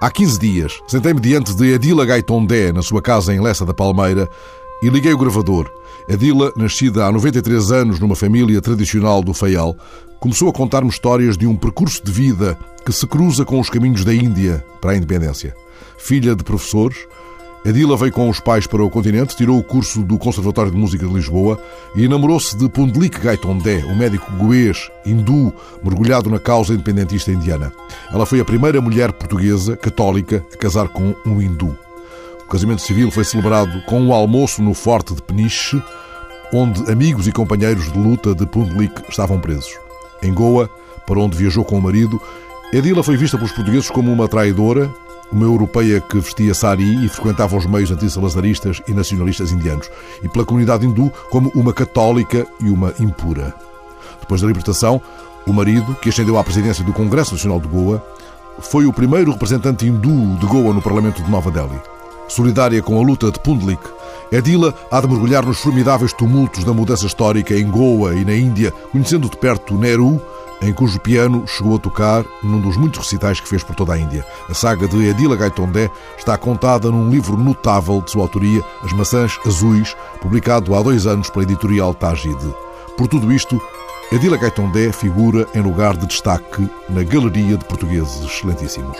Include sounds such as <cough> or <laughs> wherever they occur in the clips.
Há 15 dias, sentei-me diante de Adila Gaitondé, na sua casa em Lessa da Palmeira, e liguei o gravador. Adila, nascida há 93 anos numa família tradicional do Faial, começou a contar-me histórias de um percurso de vida que se cruza com os caminhos da Índia para a independência. Filha de professores, Adila veio com os pais para o continente, tirou o curso do Conservatório de Música de Lisboa e enamorou-se de Pundelik Gaitondé, um médico goês, hindu, mergulhado na causa independentista indiana. Ela foi a primeira mulher portuguesa, católica, a casar com um hindu. O casamento civil foi celebrado com um almoço no forte de Peniche, onde amigos e companheiros de luta de Pundelik estavam presos. Em Goa, para onde viajou com o marido, Adila foi vista pelos portugueses como uma traidora uma europeia que vestia sari e frequentava os meios antissalazaristas e nacionalistas indianos, e pela comunidade hindu como uma católica e uma impura. Depois da libertação, o marido, que ascendeu à presidência do Congresso Nacional de Goa, foi o primeiro representante hindu de Goa no Parlamento de Nova Delhi. Solidária com a luta de Pundlik, Edila há de mergulhar nos formidáveis tumultos da mudança histórica em Goa e na Índia, conhecendo de perto Nehru em cujo piano chegou a tocar num dos muitos recitais que fez por toda a Índia. A saga de Adila Gaitondé está contada num livro notável de sua autoria, As Maçãs Azuis, publicado há dois anos pela editorial Tajid. Por tudo isto, Adila Gaitondé figura em lugar de destaque na galeria de portugueses excelentíssimos.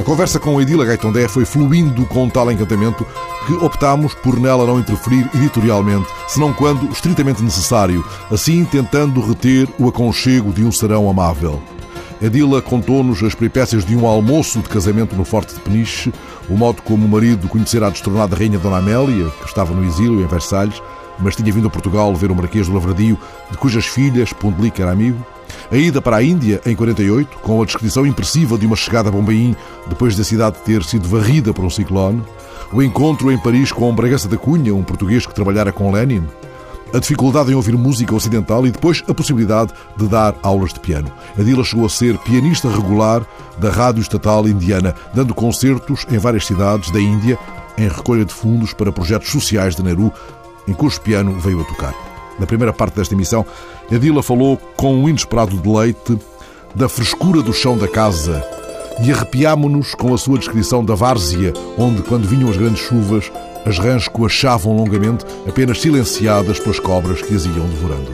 A conversa com Edila Gaitondé foi fluindo com tal encantamento que optámos por nela não interferir editorialmente, senão quando estritamente necessário, assim tentando reter o aconchego de um serão amável. Edila contou-nos as peripécias de um almoço de casamento no Forte de Peniche, o modo como o marido conhecera a destronada Rainha Dona Amélia, que estava no exílio em Versalhes, mas tinha vindo a Portugal ver o Marquês do Lavradio, de cujas filhas Pondelic era amigo, a ida para a Índia, em 48, com a descrição impressiva de uma chegada a Bombaim depois da cidade ter sido varrida por um ciclone, o encontro em Paris com Bragança da Cunha, um português que trabalhara com Lenin, a dificuldade em ouvir música ocidental e depois a possibilidade de dar aulas de piano. Adila chegou a ser pianista regular da Rádio Estatal Indiana, dando concertos em várias cidades da Índia em recolha de fundos para projetos sociais de Nehru, em cujo piano veio a tocar. Na primeira parte desta emissão, Adila falou com um inesperado deleite da frescura do chão da casa e arrepiámo-nos com a sua descrição da várzea, onde, quando vinham as grandes chuvas, as rãs coachavam longamente, apenas silenciadas pelas cobras que as iam devorando.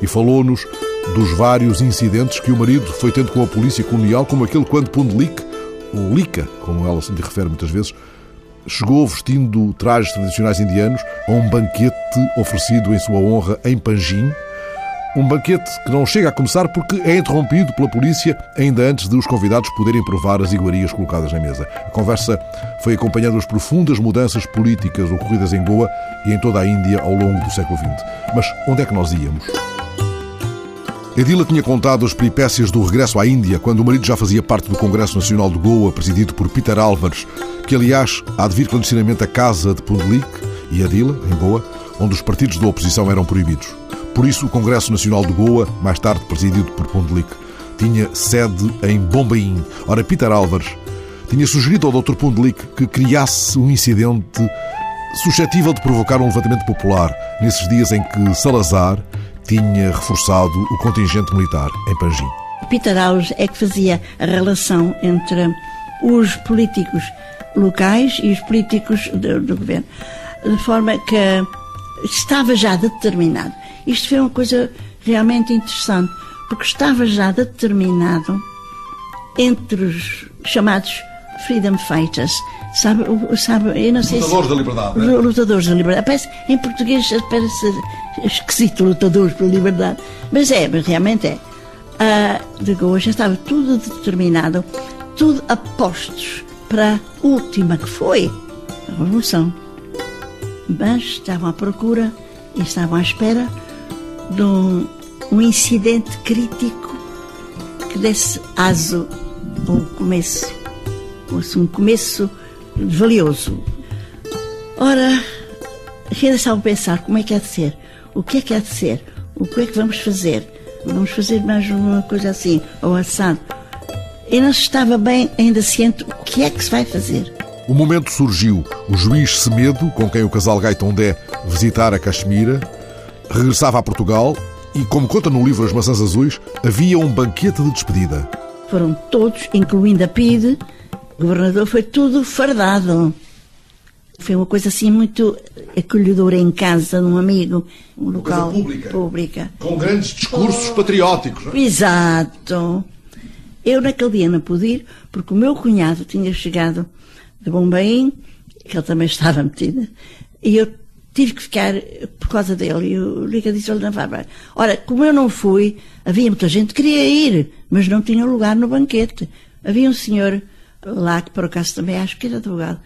E falou-nos dos vários incidentes que o marido foi tendo com a polícia colonial, como aquele quando Pundelik, ou Lika, como ela se lhe refere muitas vezes, chegou vestindo trajes tradicionais indianos a um banquete oferecido em sua honra em Panjim, um banquete que não chega a começar porque é interrompido pela polícia ainda antes de os convidados poderem provar as iguarias colocadas na mesa. A conversa foi acompanhando as profundas mudanças políticas ocorridas em Goa e em toda a Índia ao longo do século XX. Mas onde é que nós íamos? Edila tinha contado as peripécias do regresso à Índia quando o marido já fazia parte do Congresso Nacional de Goa, presidido por Peter Álvares, que aliás há de vir clandestinamente à casa de Pundelik e Adila, em Goa, onde os partidos da oposição eram proibidos. Por isso, o Congresso Nacional de Goa, mais tarde presidido por Pundelik, tinha sede em Bombaim. Ora, Peter Álvares tinha sugerido ao Dr. Pundelik que criasse um incidente suscetível de provocar um levantamento popular nesses dias em que Salazar tinha reforçado o contingente militar em Panjim. Peter é que fazia a relação entre os políticos locais e os políticos do, do governo, de forma que estava já determinado. Isto foi uma coisa realmente interessante, porque estava já determinado entre os chamados freedom fighters, sabe, sabe eu não sei lutadores se, da liberdade. Né? Lutadores da liberdade. Parece, em português parece esquisito, lutadores pela liberdade, mas é, mas realmente é. Ah, de Goa já estava tudo determinado, tudo a postos para a última que foi a Revolução. Mas estavam à procura e estavam à espera de um, um incidente crítico que desse aso ao começo, fosse um começo valioso. Ora, ainda estavam a pensar como é que há de ser, o que é que há de ser, o que é que vamos fazer. Vamos fazer mais uma coisa assim, ou assado. E não estava bem ainda ciente o que é que se vai fazer. O momento surgiu. O juiz Semedo, com quem o casal Gaitondé visitara Caxemira, Regressava a Portugal e, como conta no livro As Maçãs Azuis, havia um banquete de despedida. Foram todos, incluindo a PIDE, governador foi tudo fardado. Foi uma coisa assim muito acolhedora em casa de um amigo, um local pública. pública. Com grandes discursos patrióticos. Não é? Exato. Eu naquele dia não pude ir porque o meu cunhado tinha chegado de Bombaim, que ele também estava metido, e eu tive que ficar por causa dele. E o Liga disse-lhe na Fábio, Ora, como eu não fui, havia muita gente que queria ir, mas não tinha lugar no banquete. Havia um senhor lá que por acaso também acho que era advogado.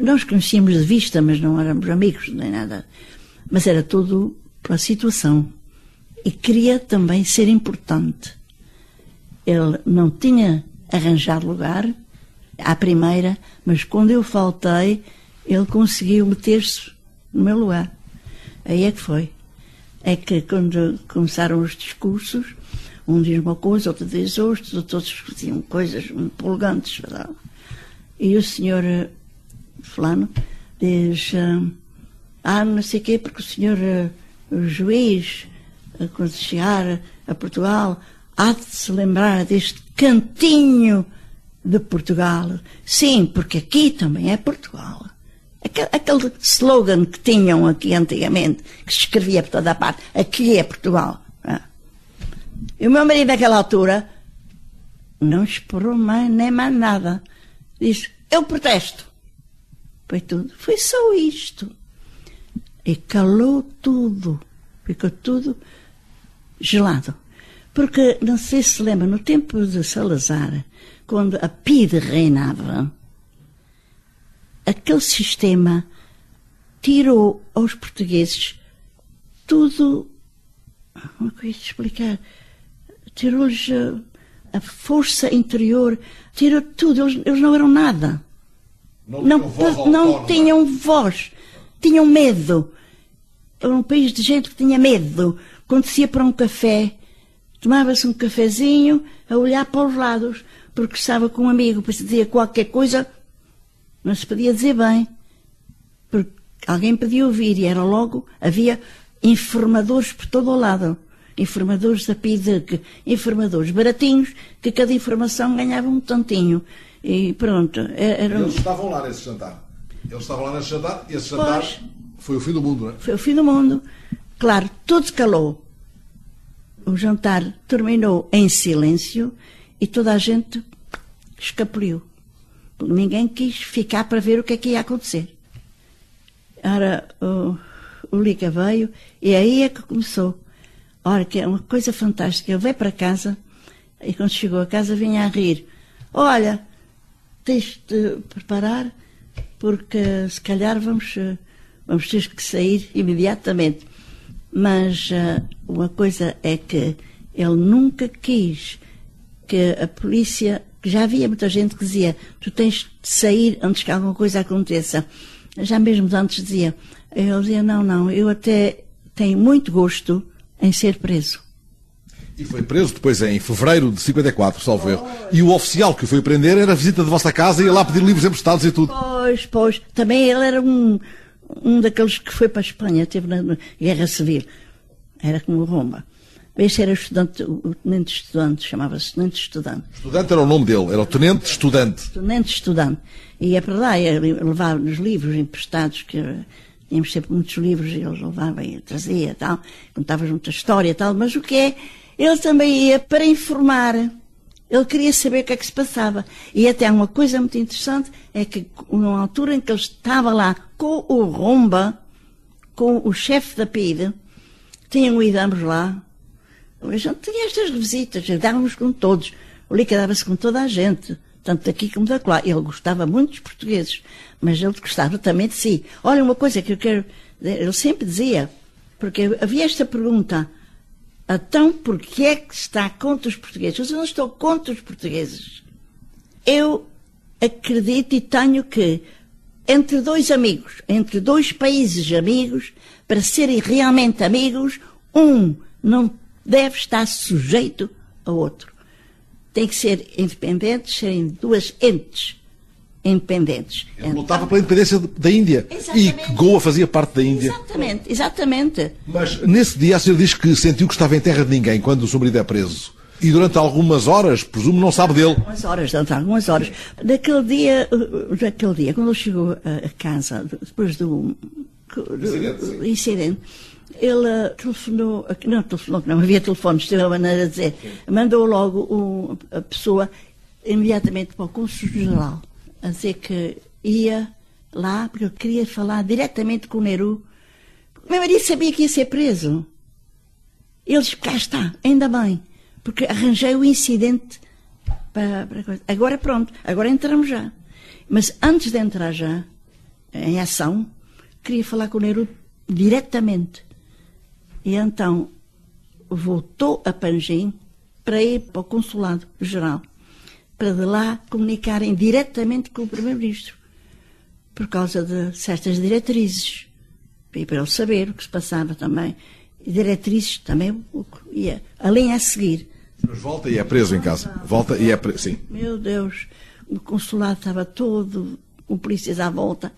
Nós conhecíamos de vista, mas não éramos amigos nem nada. Mas era tudo pela situação. E queria também ser importante. Ele não tinha arranjado lugar à primeira, mas quando eu faltei, ele conseguiu meter-se no meu lugar. Aí é que foi. É que quando começaram os discursos, um diz uma coisa, outro diz outra, todos diziam coisas empolgantes. Verdade? E o senhor eh, fulano diz, eh, ah, não sei o quê, porque o senhor eh, o juiz, quando chegar a Portugal, há de se lembrar deste cantinho de Portugal. Sim, porque aqui também é Portugal. Aquele, aquele slogan que tinham aqui antigamente, que se escrevia por toda a parte, aqui é Portugal. E o meu marido naquela altura não esperou mais nem mais nada. Disse, eu protesto. Foi tudo. Foi só isto. E calou tudo. Ficou tudo gelado. Porque, não sei se lembra, no tempo de Salazar, quando a PIDE reinava, aquele sistema tirou aos portugueses tudo. Como é que eu ia explicar? Tirou-lhes a, força interior, tirou tudo. Eles, eles não eram nada. Não, Não, tinham voz não tinham voz. Tinham medo. Era um país de gente que tinha medo. Quando se ia para um café, tomava-se um cafezinho a olhar para os lados, porque estava com um amigo, para se dizia qualquer coisa, não se podia dizer bem, porque alguém podia ouvir e era logo, havia informadores por todo o lado. Informadores da PIDE, que- informadores baratinhos, que cada informação ganhava um tantinho. E pronto, é- era, Eles estavam lá nesse jantar. Eles estavam lá nesse jantar e esse jantar Pois. foi o fim do mundo, não é? foi o fim do mundo. Claro, tudo calou. O jantar terminou em silêncio e toda a gente escapuliu. Ninguém quis ficar para ver o que é que ia acontecer. Ora, o, o Lica veio e aí é que começou. Ora, que é uma coisa fantástica. Ele veio para casa e quando chegou a casa vinha a rir. Olha, tens de preparar porque se calhar vamos, vamos ter que sair imediatamente. Mas eh, uma coisa é que ele nunca quis que a polícia, que já havia muita gente que dizia, tu tens de sair antes que alguma coisa aconteça. Já mesmo antes dizia, ele dizia, não, não, eu até tenho muito gosto em ser preso. E foi preso depois em fevereiro de 54, salvo erro. E o oficial que o foi prender era a visita de vossa casa e ia lá pedir livros emprestados e tudo. Pois, pois. Também ele era um, um daqueles que foi para a Espanha, teve na, Guerra Civil. Era como Roma. Este era o estudante, o tenente estudante, chamava-se tenente estudante. Estudante era o nome dele, era o tenente estudante. Tenente estudante. E é para lá, ia levar nos livros emprestados, que tínhamos sempre muitos livros, e ele levava e trazia tal, contava muita história tal, mas o que é? Ele também ia para informar. Ele queria saber o que é que se passava. E até uma coisa muito interessante é que, numa altura em que ele estava lá com o Romba, com o chefe da PIDE, tinham ido ambos lá. A gente tinha estas visitas, dávamos com todos. O Lica dava-se com toda a gente, tanto daqui como da lá. Ele gostava muito dos portugueses, mas ele gostava também de si. Olha, uma coisa que eu quero. Ele sempre dizia, porque havia esta pergunta: então porquê é que está contra os portugueses? Eu não estou contra os portugueses. Eu acredito e tenho que, entre dois amigos, entre dois países amigos, para serem realmente amigos, um não deve estar sujeito ao outro. Tem que ser independentes, serem duas entes independentes. Ele lutava pela independência da Índia exatamente. e que Goa fazia parte da Índia. Exatamente, exatamente. Mas nesse dia a senhora diz que sentiu que estava em terra de ninguém quando o seu marido é preso. E durante algumas horas, presumo, não sabe dele. Algumas horas, durante algumas horas. Daquele dia, daquele dia, quando ele chegou a casa, depois do, do incidente, ele telefonou, não telefonou, não havia telefones, teve a maneira de dizer, mandou logo um, a pessoa imediatamente para o Consul-Geral a dizer que ia lá porque eu queria falar diretamente com o Neru. Meu marido sabia que ia ser preso. Eles, cá está, ainda bem, porque arranjei o incidente para, para Agora pronto, agora entramos já. Mas antes de entrar já em ação, queria falar com o Neru diretamente. E então voltou a Panjim para ir para o Consulado Geral para de lá comunicarem diretamente com o Primeiro-Ministro, por causa de certas diretrizes, e para ele saber o que se passava também. E diretrizes também ia, além a seguir. Mas volta e é preso em casa. Volta e é preso, sim. Meu Deus, o consulado estava todo, com polícias à volta.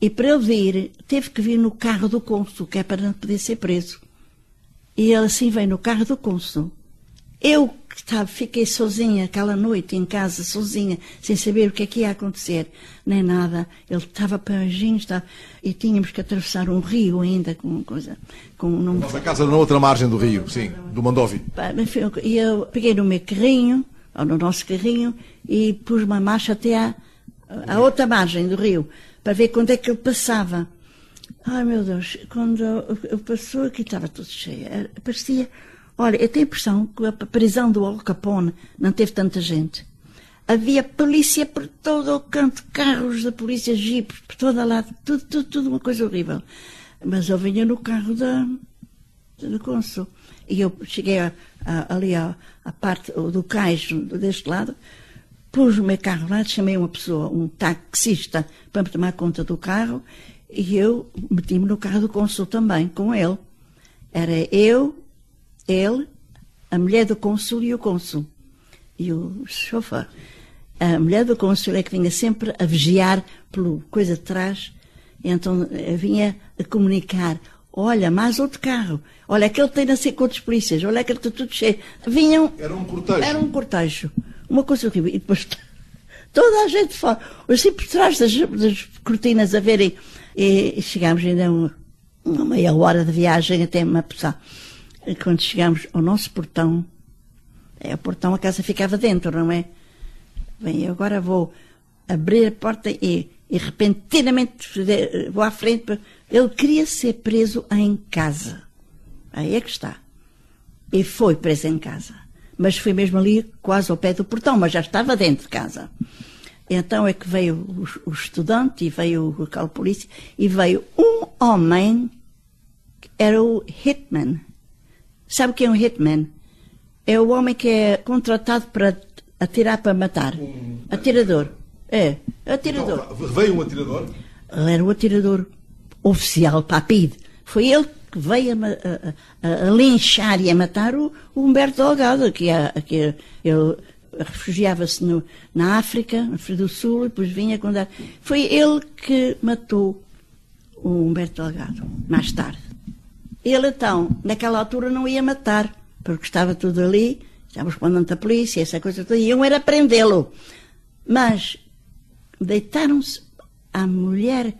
E para ele vir, teve que vir no carro do cônsul, que é para não poder ser preso. E ele assim veio no carro do cônsul. Eu estava, fiquei sozinha aquela noite em casa, sozinha, sem saber o que é que ia acontecer, nem nada. Ele estava para estava, e tínhamos que atravessar um rio ainda com coisa. Com, num... Nossa casa na outra margem do rio, sim, do Mandovi. E eu peguei no meu carrinho, ou no nosso carrinho, e pus uma marcha até à, à outra margem do rio, para ver quando é que ele passava. Ai meu Deus, quando eu passou aqui estava tudo cheio, parecia Olha, eu tenho a impressão que a prisão do Al Capone não teve tanta gente. Havia polícia por todo o canto, carros da polícia, jipes, por todo lado, tudo, tudo, tudo uma coisa horrível. Mas eu vinha no carro da, do cônsul. E eu cheguei a, a, ali à parte do cais deste lado, pus o meu carro lá, chamei uma pessoa, um taxista, para me tomar conta do carro, e eu meti-me no carro do cônsul também, com ele. Era eu, ele, a mulher do cônsul e o cônsul. E o chofer. A mulher do cônsul é que vinha sempre a vigiar pelo coisa de trás. E então eh, vinha a comunicar. Olha, mais outro carro. Olha, aquele tem não sei quantos polícias. Olha, aquele está tudo cheio. Vinham. Era um cortejo. Era um cortejo. Uma coisa horrível. E depois <laughs> toda a gente fora. Assim por trás das, das cortinas a verem. E chegámos ainda uma, uma meia hora de viagem até Mapuçá quando chegámos ao nosso portão, é o portão, a casa ficava dentro, não é? Bem, eu agora vou abrir a porta e, e repentinamente vou à frente. Ele queria ser preso em casa. Aí é que está. E foi preso em casa. Mas foi mesmo ali, quase ao pé do portão, mas já estava dentro de casa. Então é que veio o, o estudante e veio o local polícia e veio um homem, era o hitman, Sabe o que é um hitman? É o homem que é contratado para atirar para matar. Um... Atirador. É, atirador. Então, veio um atirador? Ele era o atirador oficial para a. Foi ele que veio a, a, a, a linchar e a matar o, o Humberto Delgado, que, é, que ele refugiava-se na África, no África do Sul, e depois vinha quando... Foi ele que matou o Humberto Delgado, mais tarde. Ele então, naquela altura, não ia matar, porque estava tudo ali, estava o comandante da polícia, essa coisa toda, iam era prendê-lo. Mas deitaram-se à mulher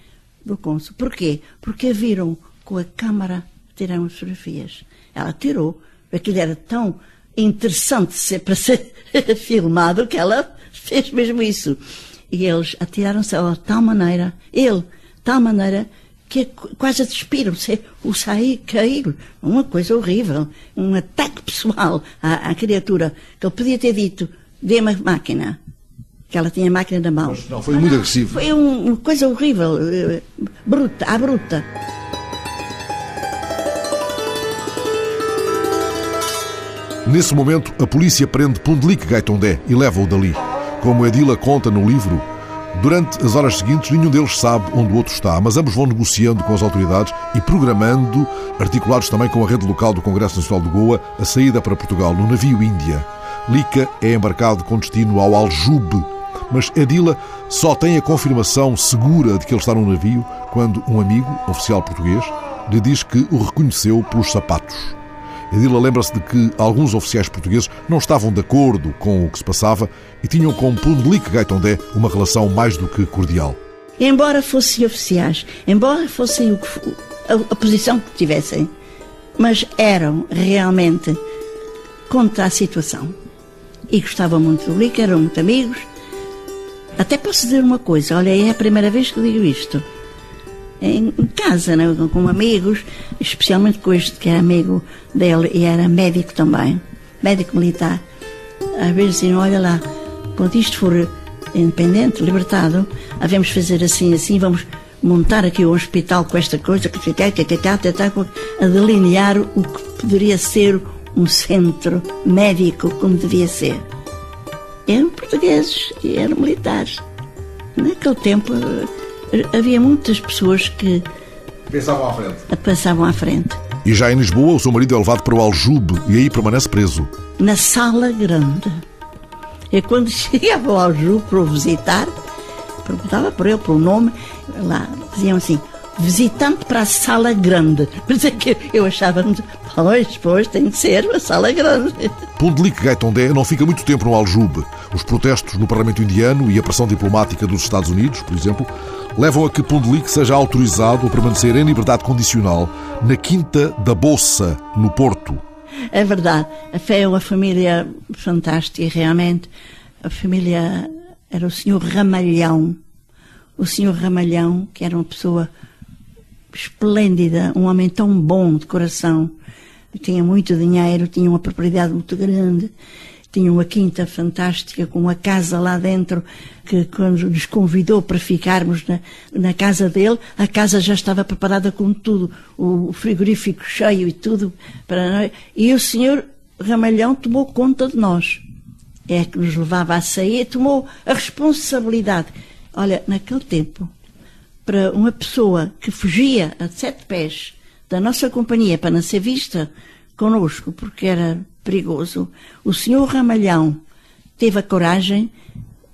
do cônsul. Porquê? Porque a viram com a câmara tirar as fotografias. Ela tirou, aquilo era tão interessante para ser <laughs> filmado que ela fez mesmo isso. E eles atiraram-se de tal maneira, ele, de tal maneira que quase despiram-se, o sair cair, uma coisa horrível, um ataque pessoal à, à criatura, que ele podia ter dito, dê-me a máquina, que ela tinha a máquina na mão. Mas não, foi muito agressivo. Foi um, uma coisa horrível, eh, bruta, à bruta. Nesse momento, a polícia prende Pundelik Gaitondé e leva-o dali. Como Edila conta no livro, Durante as horas seguintes, nenhum deles sabe onde o outro está, mas ambos vão negociando com as autoridades e programando, articulados também com a rede local do Congresso Nacional de Goa, a saída para Portugal no navio Índia. Lica é embarcado com destino ao Aljube, Mas Edila só tem a confirmação segura de que ele está no navio quando um amigo, oficial português, lhe diz que o reconheceu pelos sapatos. Edila lembra-se de que alguns oficiais portugueses não estavam de acordo com o que se passava e tinham com Pundlik Gaitondé uma relação mais do que cordial. Embora fossem oficiais, embora fossem a, a posição que tivessem, mas eram realmente contra a situação. E gostavam muito do Lick, eram muito amigos. Até posso dizer uma coisa, olha, é a primeira vez que digo isto em casa, né, com amigos, especialmente com este que era amigo dele e era médico também, médico militar. Às vezes diziam, olha lá, quando isto for independente, libertado, havemos fazer assim, assim, vamos montar aqui um hospital com esta coisa, a delinear o que poderia ser um centro médico como devia ser. Eram portugueses e eram militares. Naquele tempo havia muitas pessoas que pensavam à frente. Pensavam à frente. E já em Lisboa, o seu marido é levado para o Aljube e aí permanece preso. Na sala grande. E quando <laughs> chegava ao Aljube para o visitar, perguntava por ele, pelo nome, lá diziam assim: visitante para a sala grande. Mas é que eu achava, pois, pois, tem de ser a sala grande. Pundlik Gaitondé não fica muito tempo no Aljube. Os protestos no Parlamento Indiano e a pressão diplomática dos Estados Unidos, por exemplo, levam a que Pundlik seja autorizado a permanecer em liberdade condicional na Quinta da Bolsa, no Porto. É verdade. A fé é uma família fantástica, realmente. A família era o senhor Ramalhão. O senhor Ramalhão, que era uma pessoa esplêndida, um homem tão bom de coração. Tinha muito dinheiro, tinha uma propriedade muito grande tinha uma quinta fantástica com uma casa lá dentro que quando nos convidou para ficarmos na, na casa dele, a casa já estava preparada com tudo, o frigorífico cheio e tudo para nós. E o senhor Ramalhão tomou conta de nós. É que nos levava a sair, tomou a responsabilidade. Olha, naquele tempo, para uma pessoa que fugia a sete pés da nossa companhia para não ser vista conosco, porque era perigoso. O senhor Ramalhão teve a coragem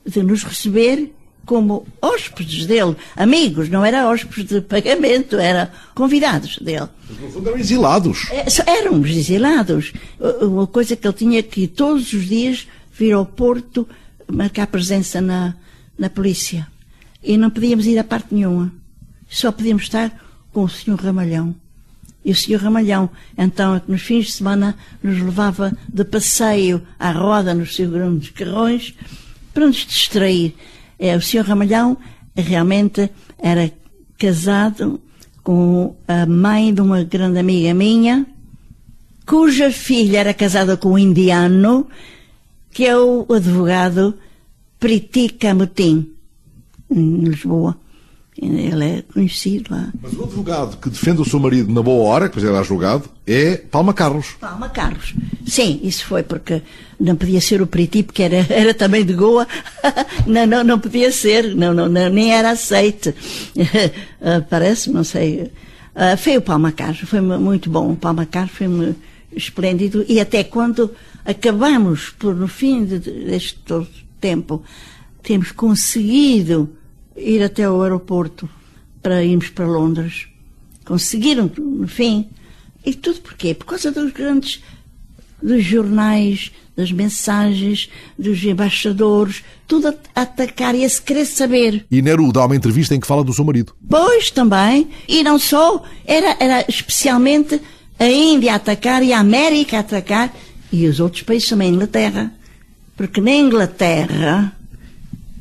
de nos receber como hóspedes dele, amigos, não era hóspedes de pagamento, era convidados dele. Mas no fundo eram exilados. É, éramos exilados. Uma coisa que ele tinha que todos os dias vir ao Porto marcar presença na, na polícia. E não podíamos ir a parte nenhuma. Só podíamos estar com o senhor Ramalhão. E o senhor Ramalhão, então, nos fins de semana, nos levava de passeio à roda nos seus grandes carrões para nos distrair. É, o senhor Ramalhão realmente era casado com a mãe de uma grande amiga minha, cuja filha era casada com um indiano, que é o advogado Priti Camutim, em Lisboa. Ele é conhecido lá. Mas o advogado que defende o seu marido na boa hora, que depois era julgado, é Palma Carlos. Palma Carlos. Sim, isso foi porque não podia ser o Periti, porque era, <laughs> era também de Goa. <laughs> não, não, não podia ser, não, não, não nem era aceite. uh, <laughs> Parece, não sei. Uh, foi o Palma Carlos, foi muito bom. O Palma Carlos foi esplêndido. E até quando acabamos, por no fim de, deste todo tempo, temos conseguido ir até o aeroporto para irmos para Londres. Conseguiram, no fim. E tudo porquê? Por causa dos grandes dos jornais, das mensagens, dos embaixadores, tudo a atacar e a se querer saber. E Neru dá uma entrevista em que fala do seu marido. Pois, também. E não só, era, era especialmente a Índia a atacar e a América a atacar e os outros países também, a Inglaterra. Porque na Inglaterra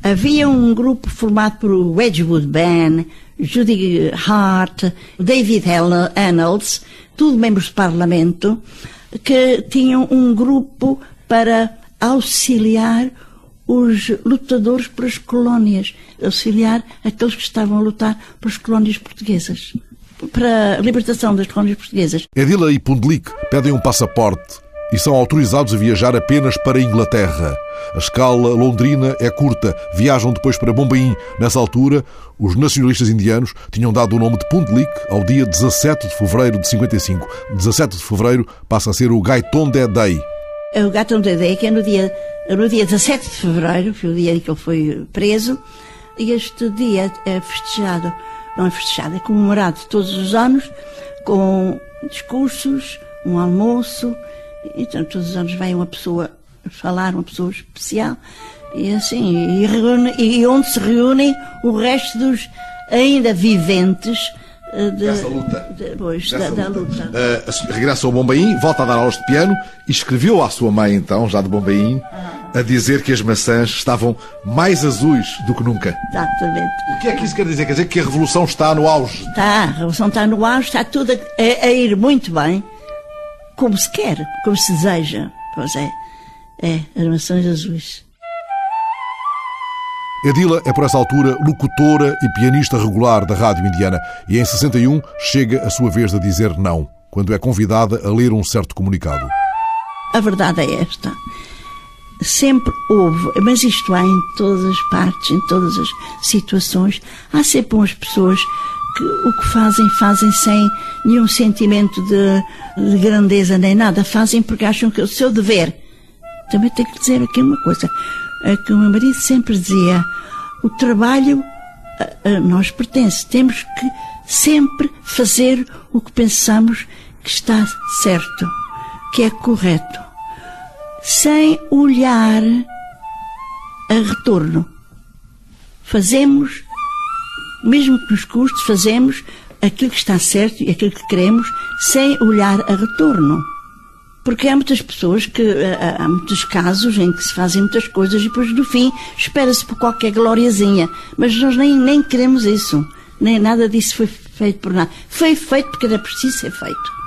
havia um grupo formado por Wedgwood Ben, Judy Hart, David Annals, tudo membros do Parlamento, que tinham um grupo para auxiliar os lutadores pelas colónias, auxiliar aqueles que estavam a lutar pelas colónias portuguesas, para a libertação das colónias portuguesas. Edila e Pundlik pedem um passaporte e são autorizados a viajar apenas para a Inglaterra. A escala londrina é curta. Viajam depois para Bombaim. Nessa altura, os nacionalistas indianos tinham dado o nome de Pundlik ao dia 17 de fevereiro de 55. 17 de fevereiro passa a ser o Gaitonde Day. É o Gatão Dedé, que é no dia, no dia 17 de fevereiro, foi o dia em que ele foi preso, e este dia é festejado, não é festejado, é comemorado todos os anos, com discursos, um almoço, então todos os anos vem uma pessoa falar, uma pessoa especial, e assim, e, reúne, e onde se reúnem o resto dos ainda viventes eh, de, Dessa luta. De, pois, Dessa da, da luta. Uh, regressa ao Bombaim, volta a dar aulas de piano e escreveu à sua mãe, então, já de Bombaim, a dizer que as maçãs estavam mais azuis do que nunca. Exatamente. O que é que isso quer dizer? Quer dizer que a revolução está no auge? Está, a revolução está no auge, está tudo a, a ir muito bem, como se quer, como se deseja. Pois é, é, as maçãs azuis. Edila é, por essa altura, locutora e pianista regular da Rádio Indiana e, em 61, chega a sua vez de dizer não, quando é convidada a ler um certo comunicado. A verdade é esta. Sempre houve, mas isto há em todas as partes, em todas as situações, há sempre umas pessoas que o que fazem, fazem sem nenhum sentimento de, de grandeza nem nada, fazem porque acham que é o seu dever. Também tenho que dizer aqui uma coisa é que o meu marido sempre dizia: o trabalho a, a nós pertence, temos que sempre fazer o que pensamos que está certo, que é correto, sem olhar a retorno. Fazemos, mesmo que nos custe, fazemos aquilo que está certo e aquilo que queremos, sem olhar a retorno. Porque há muitas pessoas que, eh, há muitos casos em que se fazem muitas coisas e depois no fim espera-se por qualquer gloriazinha. Mas nós nem, nem queremos isso. Nem nada disso foi feito por nada. Foi feito porque era preciso ser feito.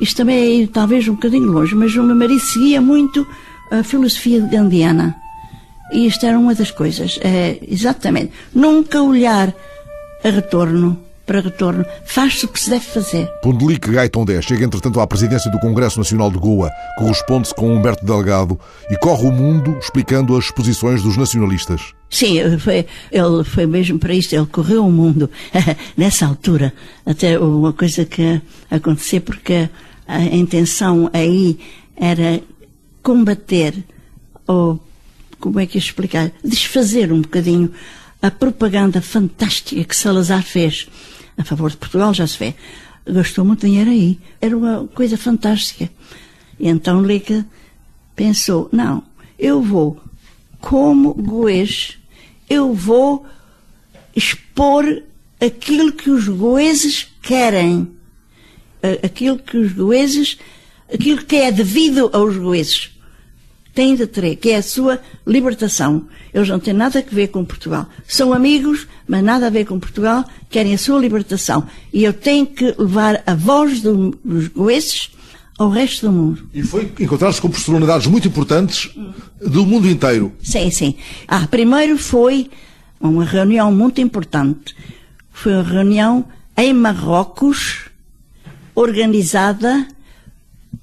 Isto também é talvez um bocadinho longe, mas o meu marido seguia muito a filosofia gandiana. E isto era uma das coisas. É, exatamente. Nunca olhar a retorno para retorno. Faz-se o que se deve fazer. Pondelique Gaitondé chega, entretanto, à presidência do Congresso Nacional de Goa, corresponde-se com Humberto Delgado e corre o mundo explicando as posições dos nacionalistas. Sim, foi, ele foi mesmo para isto, ele correu o mundo <laughs> nessa altura. Até uma coisa que aconteceu, porque a intenção aí era combater, ou como é que explicar, desfazer um bocadinho a propaganda fantástica que Salazar fez a favor de Portugal, já se vê. Gastou muito dinheiro aí. Era uma coisa fantástica. E então Lica pensou, não, eu vou, como goês, eu vou expor aquilo que os goeses querem. Aquilo que os goeses, aquilo que é devido aos goeses têm de ter, que é a sua libertação. Eles não têm nada a ver com Portugal. São amigos, mas nada a ver com Portugal, querem a sua libertação. E eu tenho que levar a voz dos goeses ao resto do mundo. E foi encontrar-se com personalidades muito importantes do mundo inteiro. Sim, sim. Ah, primeiro foi uma reunião muito importante. Foi uma reunião em Marrocos, organizada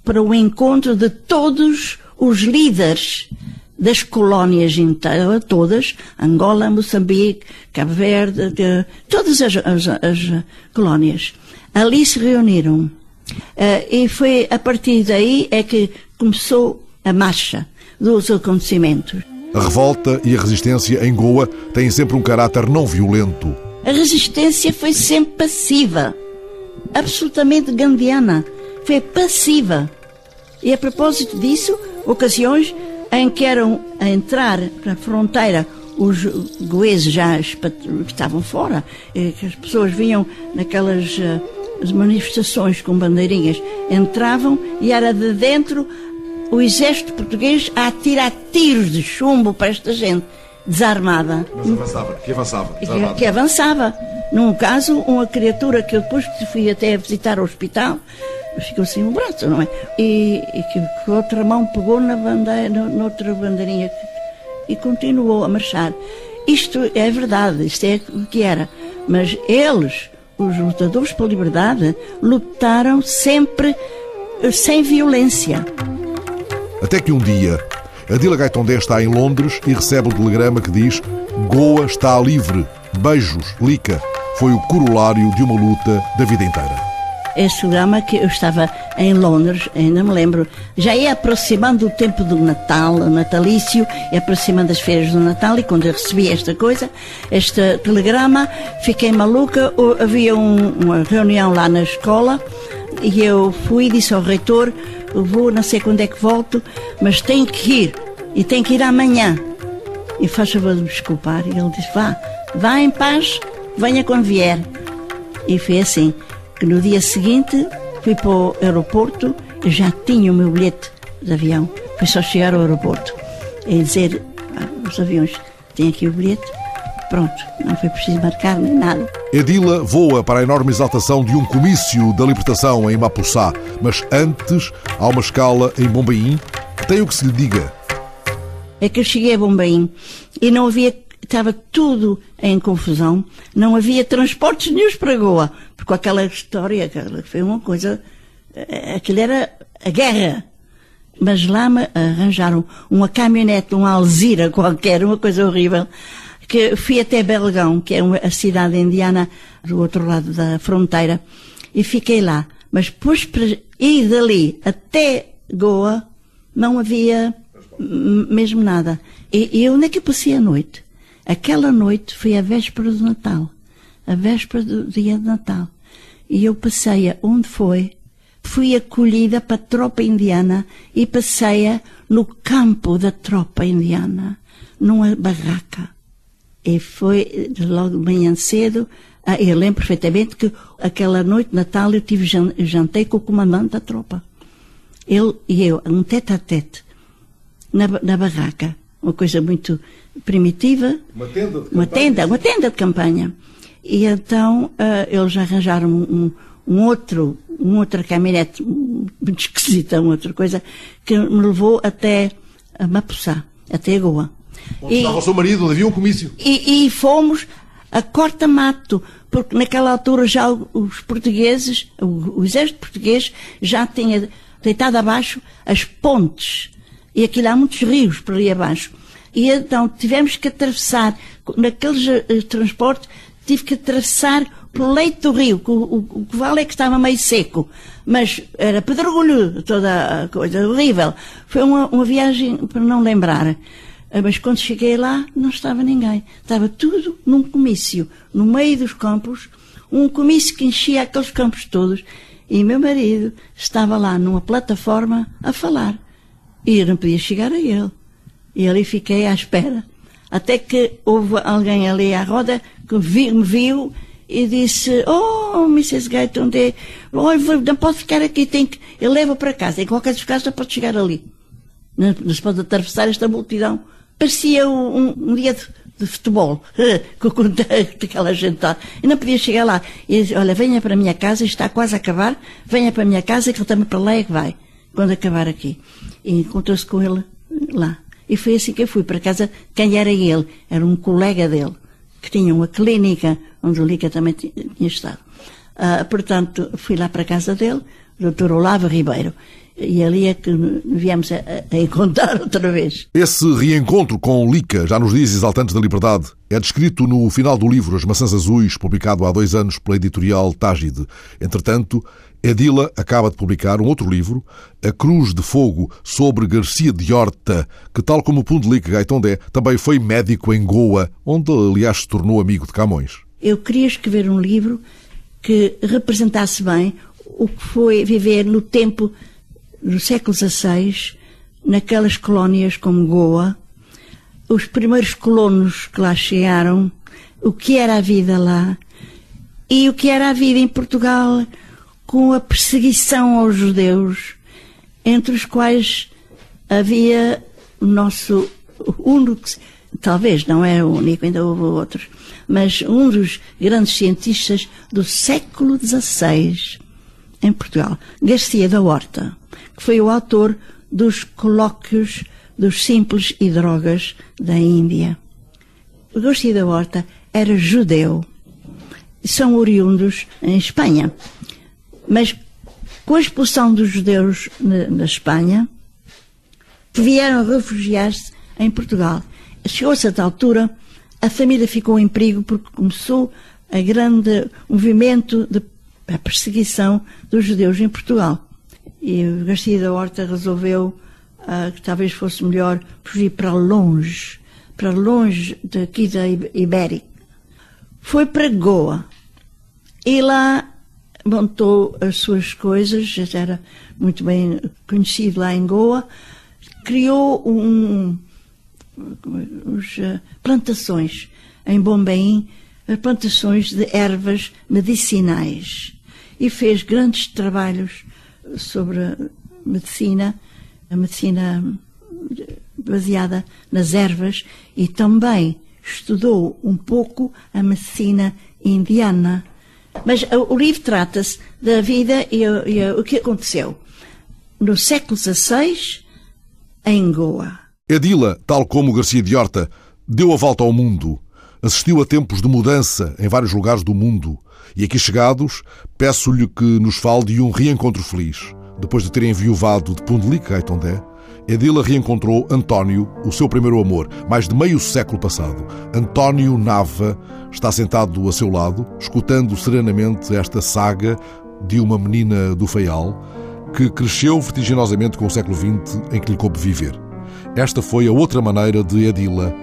para o encontro de todos os líderes das colónias inteiras, todas, Angola, Moçambique, Cabo Verde, de, todas as, as, as, colónias, ali se reuniram. Uh, e foi a partir daí é que começou a marcha dos acontecimentos. A revolta e a resistência em Goa têm sempre um caráter não violento. A resistência foi sempre passiva, absolutamente gandiana. Foi passiva. E a propósito disso, ocasiões em que eram a entrar para a fronteira os goeses já que estavam fora, que as pessoas vinham naquelas uh, manifestações com bandeirinhas, entravam e era de dentro o exército português a atirar tiros de chumbo para esta gente, desarmada. Mas avançava, que avançava. Que, que avançava. Num caso, uma criatura que eu depois fui até visitar o hospital, ficou sem um braço, não é? E, e que a outra mão pegou na bandeira, noutra bandeirinha e continuou a marchar. Isto é verdade, isto é o que era. Mas eles, os lutadores pela liberdade, lutaram sempre eh, sem violência. Até que um dia, Adila Gaitondé está em Londres e recebe o telegrama que diz Goa está livre. Beijos, Lica. Foi o corolário de uma luta da vida inteira. Esse programa que eu estava em Londres, ainda me lembro, já ia aproximando o tempo do Natal, o natalício, e aproximando as feiras do Natal, e quando eu recebi esta coisa, este telegrama, fiquei maluca, havia um, uma reunião lá na escola, e eu fui e disse ao reitor, vou, não sei quando é que volto, mas tenho que ir, e tenho que ir amanhã. E faz favor de me desculpar. E ele disse, vá, vá em paz, venha quando vier. E foi assim que no dia seguinte fui para o aeroporto e já tinha o meu bilhete de avião. Foi só chegar ao aeroporto e dizer ah, os aviões têm aqui o bilhete. Pronto, não foi preciso marcar nem nada. Edila voa para a enorme exaltação de um comício da libertação em Mapussá, mas antes há uma escala em Bombaim que tem o que se lhe diga. É que eu cheguei a Bombaim e não havia estava tudo em confusão, não havia transportes nenhum para Goa, porque aquela história, aquela, foi uma coisa, eh, aquilo era a guerra. Mas lá arranjaram uma caminhonete, uma alzira qualquer, uma coisa horrível, que fui até Belgão, que é uma, a cidade indiana do outro lado da fronteira, e fiquei lá. Mas depois para ir dali até Goa, não havia mesmo nada. E, e onde é que eu passei a noite? Aquela noite foi a véspera do Natal, a véspera do dia de Natal. E eu passei onde foi, fui acolhida para a tropa indiana e passei no campo da tropa indiana, numa barraca. E foi logo de manhã cedo, ah, eu lembro perfeitamente que aquela noite de Natal eu tive jantei com o comandante da tropa. Ele e eu, um tete a tete, na, na barraca. Uma coisa muito primitiva. Uma tenda de uma tenda, uma tenda de campanha. E então uh, eles arranjaram um, um outro, um outra caminhonete muito esquisita, uma outra coisa, que me levou até a Mapussá, até Goa. Onde e, estava o seu marido, onde havia um comício. E, e fomos a corta-mato, porque naquela altura já os portugueses, o, o exército português já tinha deitado abaixo as pontes. E aquilo há muitos rios por ali abaixo. E então tivemos que atravessar, naqueles uh, transportes, tive que atravessar pelo leito do rio, que o, o, o vale é que estava meio seco, mas era pedregulho, toda a coisa horrível. Foi uma, uma viagem para não lembrar. Eh, mas quando cheguei lá, não estava ninguém. Estava tudo num comício, no meio dos campos, um comício que enchia aqueles campos todos. E meu marido estava lá numa plataforma a falar. E eu não podia chegar a ele. E ali fiquei à espera. Até que houve alguém ali à roda que me viu e disse: Oh, Mrs. Oh, não pode ficar aqui, tem que. Eu levo para casa. Em qualquer dos casos, não pode chegar ali. Não, não se pode atravessar esta multidão. Parecia um, um dia de, de futebol, <laughs> com aquela gente lá. E não podia chegar lá. E disse: Olha, venha para a minha casa, está quase a acabar, venha para a minha casa, que ele também para lá é que vai, quando acabar aqui. E encontrou-se com ele lá. E foi assim que eu fui para casa. Quem era ele? Era um colega dele, que tinha uma clínica onde o Lica também tinha estado. Uh, portanto, fui lá para a casa dele, o Dr. Olavo Ribeiro. E ali é que viemos a, a, encontrar <laughs> outra vez. Esse reencontro com Lica, já nos diz Exaltantes da Liberdade, é descrito no final do livro As Maçãs Azuis, publicado há dois anos pela editorial Tágide. Entretanto, Edila acaba de publicar um outro livro, A Cruz de Fogo, sobre Garcia de Horta, que, tal como Pundelic Gaitondé, também foi médico em Goa, onde, aliás, se tornou amigo de Camões. Eu queria escrever um livro que representasse bem o que foi viver no tempo do século XVI, naquelas colónias como Goa, os primeiros colonos que lá chegaram, o que era a vida lá e o que era a vida em Portugal com a perseguição aos judeus, entre os quais havia o nosso único, talvez não é o único, ainda houve outros, mas um dos grandes cientistas do século XVI em Portugal, Garcia da Horta, que foi o autor dos colóquios dos simples e drogas da Índia. Garcia da Horta era judeu. São oriundos em Espanha. Mas com a expulsão dos judeus na, na Espanha, vieram refugiar-se em Portugal. Chegou a certa altura, a família ficou em perigo porque começou a grande movimento de a perseguição dos judeus em Portugal. E o Garcia da Horta resolveu uh, que talvez fosse melhor fugir para longe, para longe daqui da Ibérica. Foi para Goa e lá montou as suas coisas, já era muito bem conhecido lá em Goa, criou um, uns, uh, plantações em Bombaim, plantações de ervas medicinais e fez grandes trabalhos sobre medicina, a medicina baseada nas ervas e também estudou um pouco a medicina indiana. Mas o livro trata-se da vida e, e, o que aconteceu no século XVI em Goa. Edila, tal como Garcia de Horta, deu a volta ao mundo. Assistiu a tempos de mudança em vários lugares do mundo. E aqui chegados, peço-lhe que nos fale de um reencontro feliz. Depois de terem enviuvado de Pundelik a Edila reencontrou António, o seu primeiro amor, mais de meio século passado. António Nava está sentado a seu lado, escutando serenamente esta saga de uma menina do Feial que cresceu vertiginosamente com o século XX em que lhe coube viver. Esta foi a outra maneira de Edila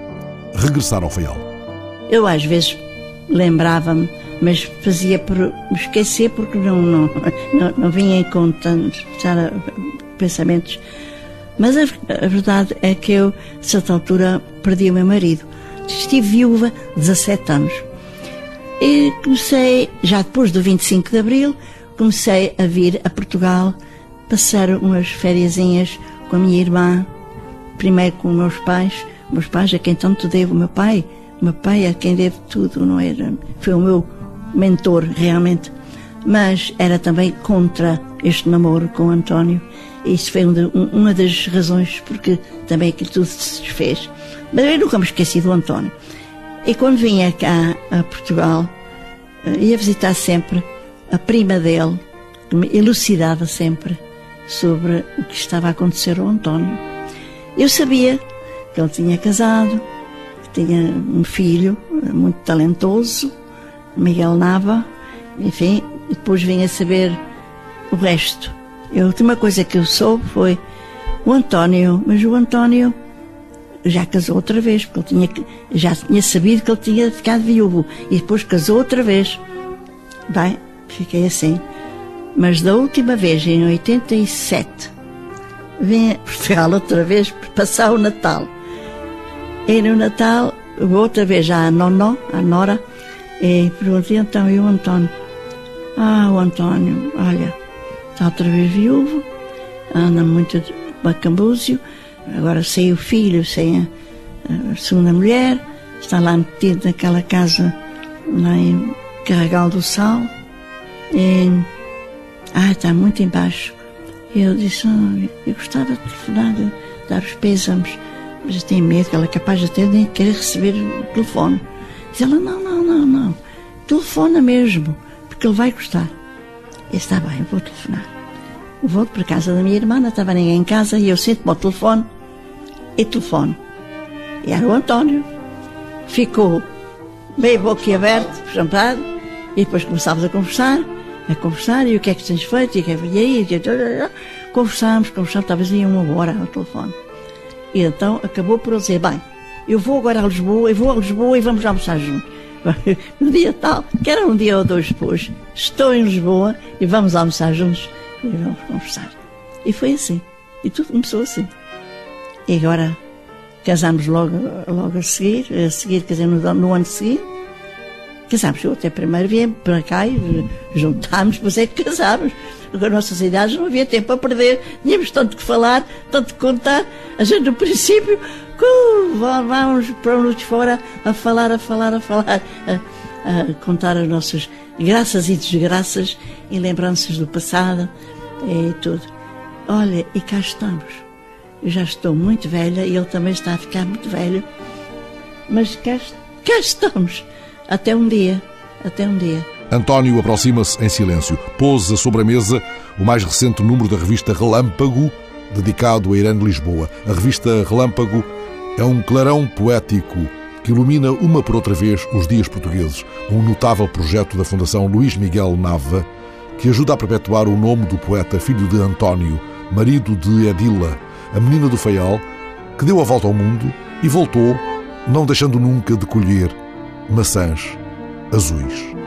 regressar ao Feial. Eu às vezes lembrava-me mas fazia por me esquecer porque não, não, não, não vinha com tantos pensamentos. Mas a, a, verdade é que eu, a certa altura, perdi o meu marido. Estive viúva 17 anos. E comecei, já depois do 25 de Abril, comecei a vir a Portugal, passar umas férias com a minha irmã, primeiro com meus pais, meus pais a quem tanto devo, meu pai, meu pai a quem devo tudo, não era? Foi o meu mentor, realmente. Mas era também contra este namoro com António. Isso foi uma das razões porque também aquilo tudo se desfez. Mas eu nunca me esqueci do António. E quando vinha cá a Portugal, eh, ia visitar sempre a prima dele, que me elucidava sempre sobre o que estava a acontecer ao António. Eu sabia que ele tinha casado, que tinha um filho eh, muito talentoso, Miguel Nava, enfim, e depois vim a saber o resto. A última coisa que eu soube foi o António, mas o António já casou outra vez, porque ele tinha, já tinha sabido que ele tinha ficado viúvo, e depois casou outra vez. Bem, fiquei assim. Mas da última vez, em 87, vim a Portugal <laughs> outra vez para passar o Natal. E no Natal, outra vez a Nonó, a Nora, e perguntei então, e o António? Ah, o António, olha, está outra vez viúvo, anda muito bacambúzio, agora sem o filho, sem a, a, segunda mulher, está lá metido naquela casa lá em Carregal do Sal, e, ah, está muito embaixo. Eu disse, oh, eu gostava de telefonar, de dar os pésamos, mas eu tenho medo que ela é capaz de até nem querer receber o telefone. Diz ela, não, não, não, não. Telefona mesmo, porque ele vai gostar. E está bem, vou telefonar. Vou para casa da minha irmã, não estava ninguém em casa, e eu sento-me ao telefone e telefono. E era o António. Ficou meio boquiaberto, champado, e depois começámos a conversar, a conversar, e o que é que tens feito, e o que é. E aí, conversámos, conversámos, talvez em uma hora ao telefone. E então acabou por dizer, bem, eu vou agora a Lisboa, eu vou a Lisboa e vamos almoçar juntos. <laughs> No dia tal, que era um dia ou dois depois, estou em Lisboa e vamos almoçar juntos e vamos conversar. E foi assim. E tudo começou assim. E agora casámos logo, logo a seguir, a seguir, quer dizer, no, no ano seguinte. Casámos, eu até primeiro vim para cá e juntámos, depois é que casámos. Com as nossas idades não havia tempo a perder, tínhamos tanto que falar, tanto que contar. A gente, no princípio, vamos para onde fora a falar, a falar, a falar, a, a, contar as nossas graças e desgraças e lembranças do passado e tudo. Olha, e cá estamos. Eu já estou muito velha e ele também está a ficar muito velho, mas cá, cá estamos. Até um dia, até um dia. António aproxima-se em silêncio. Pôs sobre a mesa o mais recente número da revista Relâmpago, dedicado a Irene Lisboa. A revista Relâmpago é um clarão poético que ilumina uma por outra vez os dias portugueses, um notável projeto da Fundação Luís Miguel Nava, que ajuda a perpetuar o nome do poeta filho de António, marido de Edila, a menina do Faial, que deu a volta ao mundo e voltou, não deixando nunca de colher maçãs azuis.